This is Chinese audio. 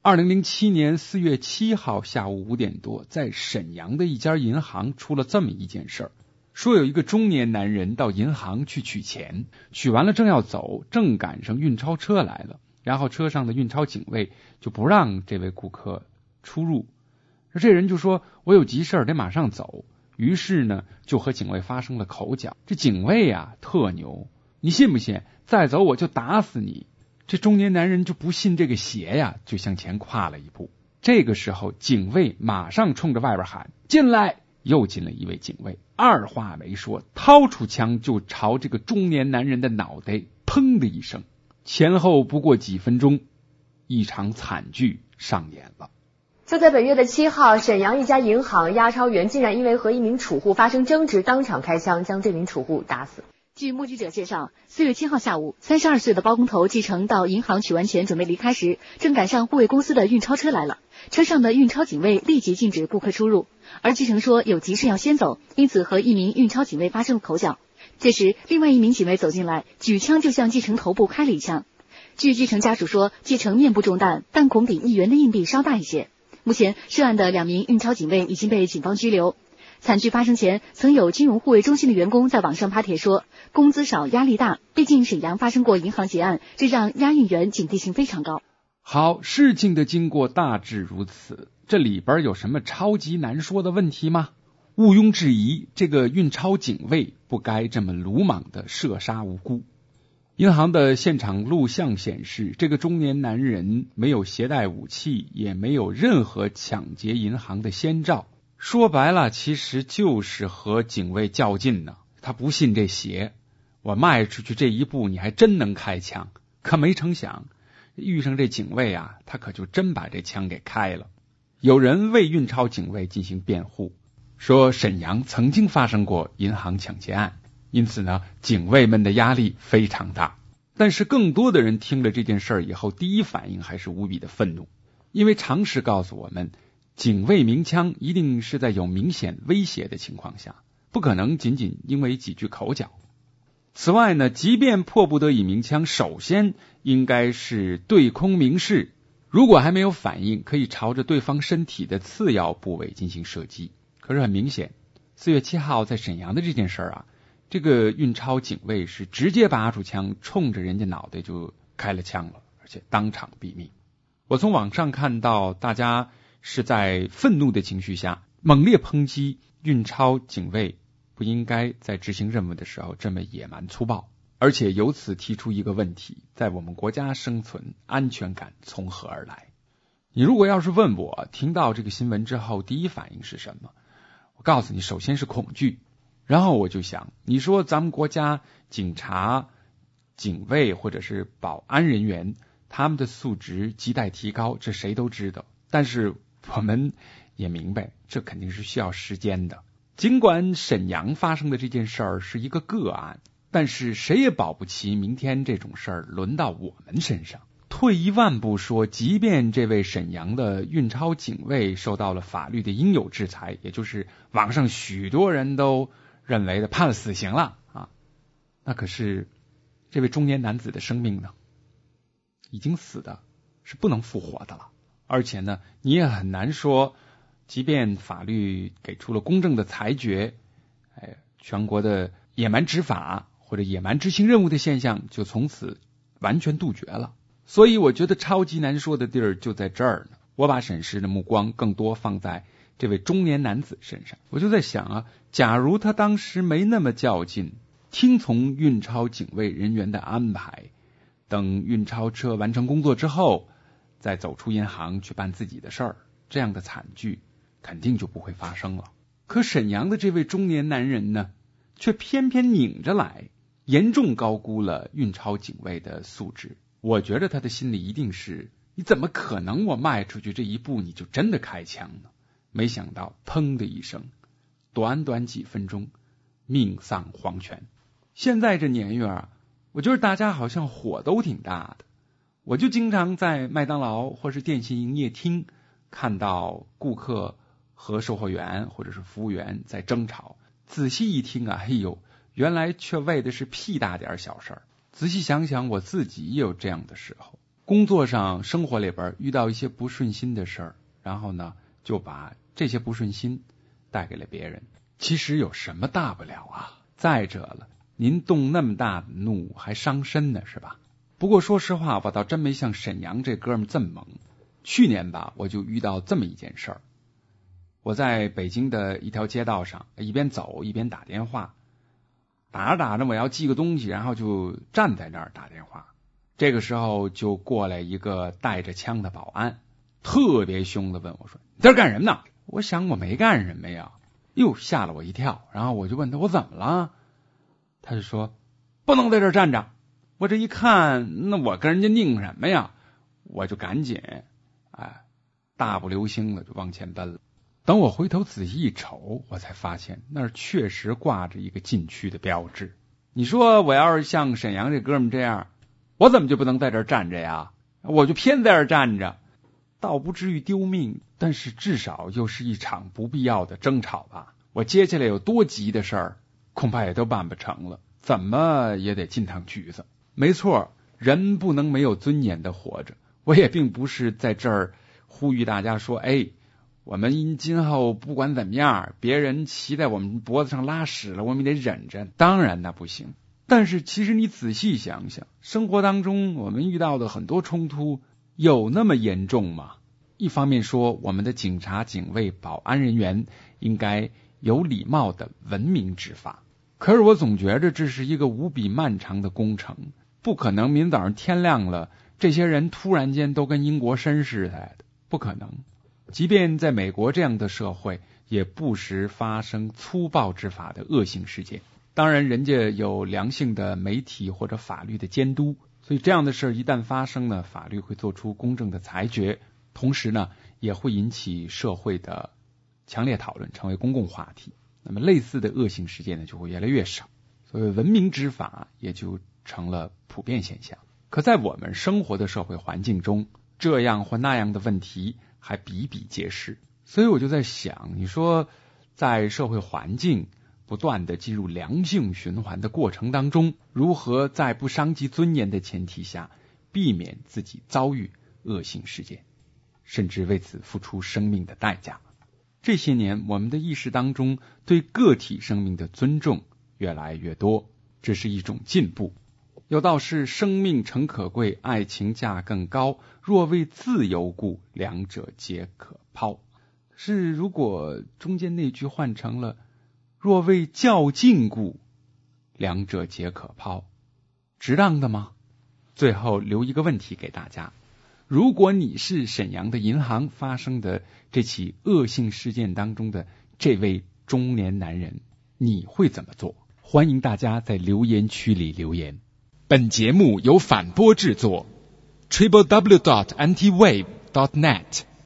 二零零七年四月七号下午五点多，在沈阳的一家银行出了这么一件事儿：说有一个中年男人到银行去取钱，取完了正要走，正赶上运钞车来了，然后车上的运钞警卫就不让这位顾客出入。这人就说：“我有急事儿得马上走。”于是呢，就和警卫发生了口角。这警卫啊，特牛，你信不信？再走我就打死你！这中年男人就不信这个邪呀，就向前跨了一步。这个时候，警卫马上冲着外边喊：“进来！”又进了一位警卫，二话没说，掏出枪就朝这个中年男人的脑袋砰的一声。前后不过几分钟，一场惨剧上演了。就在本月的七号，沈阳一家银行押钞员竟然因为和一名储户发生争执，当场开枪将这名储户打死。据目击者介绍，四月七号下午，三十二岁的包工头继承到银行取完钱准备离开时，正赶上护卫公司的运钞车来了。车上的运钞警卫立即禁止顾客出入，而继承说有急事要先走，因此和一名运钞警卫发生了口角。这时，另外一名警卫走进来，举枪就向继承头部开了一枪。据继承家属说，继承面部中弹，弹孔比一元的硬币稍大一些。目前，涉案的两名运钞警卫已经被警方拘留。惨剧发生前，曾有金融护卫中心的员工在网上发帖说，工资少，压力大。毕竟沈阳发生过银行劫案，这让押运员警惕性非常高。好，事情的经过大致如此，这里边有什么超级难说的问题吗？毋庸置疑，这个运钞警卫不该这么鲁莽的射杀无辜。银行的现场录像显示，这个中年男人没有携带武器，也没有任何抢劫银行的先兆。说白了，其实就是和警卫较劲呢。他不信这邪，我迈出去这一步，你还真能开枪。可没成想，遇上这警卫啊，他可就真把这枪给开了。有人为运钞警卫进行辩护，说沈阳曾经发生过银行抢劫案，因此呢，警卫们的压力非常大。但是，更多的人听了这件事以后，第一反应还是无比的愤怒，因为常识告诉我们。警卫鸣枪一定是在有明显威胁的情况下，不可能仅仅因为几句口角。此外呢，即便迫不得已鸣枪，首先应该是对空鸣示，如果还没有反应，可以朝着对方身体的次要部位进行射击。可是很明显，四月七号在沈阳的这件事儿啊，这个运钞警卫是直接拔出枪，冲着人家脑袋就开了枪了，而且当场毙命。我从网上看到大家。是在愤怒的情绪下猛烈抨击运钞警卫不应该在执行任务的时候这么野蛮粗暴，而且由此提出一个问题：在我们国家生存安全感从何而来？你如果要是问我听到这个新闻之后第一反应是什么？我告诉你，首先是恐惧，然后我就想，你说咱们国家警察、警卫或者是保安人员他们的素质亟待提高，这谁都知道，但是。我们也明白，这肯定是需要时间的。尽管沈阳发生的这件事儿是一个个案，但是谁也保不齐明天这种事儿轮到我们身上。退一万步说，即便这位沈阳的运钞警卫受到了法律的应有制裁，也就是网上许多人都认为的判了死刑了啊，那可是这位中年男子的生命呢，已经死的是不能复活的了。而且呢，你也很难说，即便法律给出了公正的裁决，哎，全国的野蛮执法或者野蛮执行任务的现象就从此完全杜绝了。所以，我觉得超级难说的地儿就在这儿呢。我把审视的目光更多放在这位中年男子身上，我就在想啊，假如他当时没那么较劲，听从运钞警卫人员的安排，等运钞车完成工作之后。再走出银行去办自己的事儿，这样的惨剧肯定就不会发生了。可沈阳的这位中年男人呢，却偏偏拧着来，严重高估了运钞警卫的素质。我觉得他的心里一定是：你怎么可能我迈出去这一步你就真的开枪呢？没想到，砰的一声，短短几分钟，命丧黄泉。现在这年月啊，我觉得大家好像火都挺大的。我就经常在麦当劳或是电信营业厅看到顾客和售货员或者是服务员在争吵。仔细一听啊，哎呦，原来却为的是屁大点小事儿。仔细想想，我自己也有这样的时候。工作上、生活里边遇到一些不顺心的事儿，然后呢，就把这些不顺心带给了别人。其实有什么大不了啊？再者了，您动那么大的怒还伤身呢，是吧？不过说实话，我倒真没像沈阳这哥们这么猛。去年吧，我就遇到这么一件事儿。我在北京的一条街道上，一边走一边打电话，打着打着我要寄个东西，然后就站在那儿打电话。这个时候就过来一个带着枪的保安，特别凶的问我说：“你在这干什么呢？”我想我没干什么呀，哟吓了我一跳。然后我就问他我怎么了，他就说不能在这站着。我这一看，那我跟人家拧什么呀？我就赶紧哎大步流星的就往前奔了。等我回头仔细一瞅，我才发现那儿确实挂着一个禁区的标志。你说我要是像沈阳这哥们这样，我怎么就不能在这站着呀？我就偏在这站着，倒不至于丢命，但是至少又是一场不必要的争吵吧。我接下来有多急的事儿，恐怕也都办不成了，怎么也得进趟局子。没错，人不能没有尊严的活着。我也并不是在这儿呼吁大家说，哎。我们今后不管怎么样，别人骑在我们脖子上拉屎了，我们得忍着。当然那不行。但是其实你仔细想想，生活当中我们遇到的很多冲突，有那么严重吗？一方面说，我们的警察、警卫、保安人员应该有礼貌的文明执法。可是我总觉着这是一个无比漫长的工程，不可能明早上天亮了，这些人突然间都跟英国绅士似的，不可能。即便在美国这样的社会，也不时发生粗暴执法的恶性事件。当然，人家有良性的媒体或者法律的监督，所以这样的事儿一旦发生呢，法律会做出公正的裁决，同时呢，也会引起社会的强烈讨论，成为公共话题。那么，类似的恶性事件呢，就会越来越少，所以文明执法也就成了普遍现象。可在我们生活的社会环境中，这样或那样的问题。还比比皆是，所以我就在想，你说在社会环境不断的进入良性循环的过程当中，如何在不伤及尊严的前提下，避免自己遭遇恶性事件，甚至为此付出生命的代价？这些年，我们的意识当中对个体生命的尊重越来越多，这是一种进步。有道是：生命诚可贵，爱情价更高。若为自由故，两者皆可抛。是如果中间那句换成了“若为较劲故，两者皆可抛”，值当的吗？最后留一个问题给大家：如果你是沈阳的银行发生的这起恶性事件当中的这位中年男人，你会怎么做？欢迎大家在留言区里留言。本节目由反播制作，triple w dot anti wave dot net。